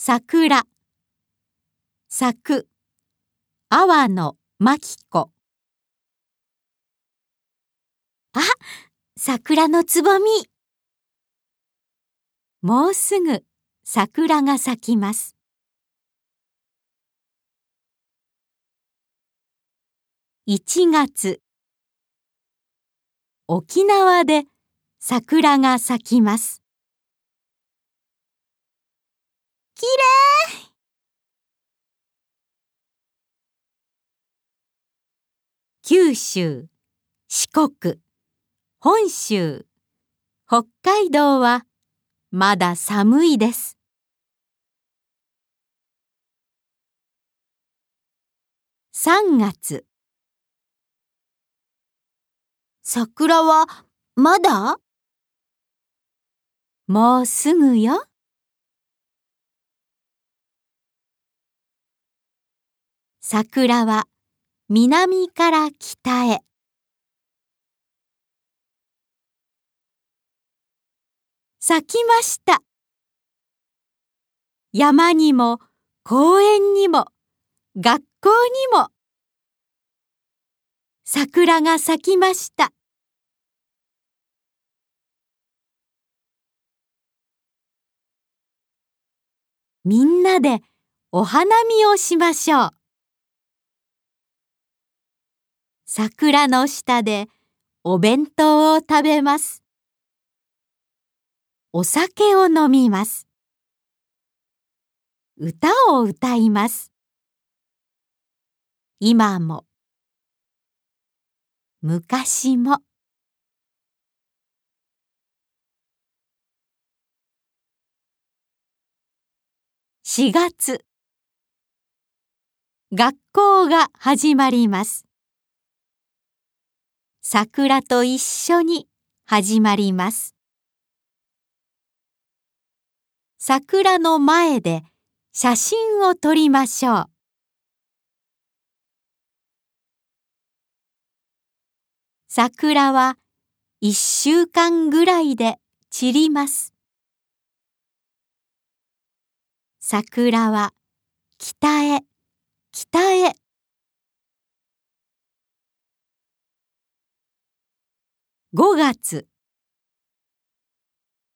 桜。咲く阿波野真紀子。あ、桜のつぼみ。もうすぐ桜が咲きます。1月沖縄で桜が咲きますきれい九州、四国、本州、北海道はまだ寒いです。3月桜はまだ？もうすぐよ。桜は南から北へ。咲きました。山にも公園にも学校にも桜が咲きました。みんなでお花見をしましょう。桜の下でお弁当を食べます。お酒を飲みます。歌を歌います。今も昔も4月学校が始まります。桜と一緒に始まります。桜の前で写真を撮りましょう。桜は一週間ぐらいで散ります。桜は北へ北へ5月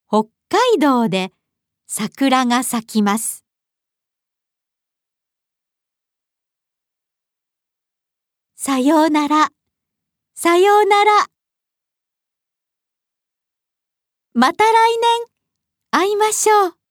北海道で桜が咲きます。さようなら、さようなら。また来年会いましょう。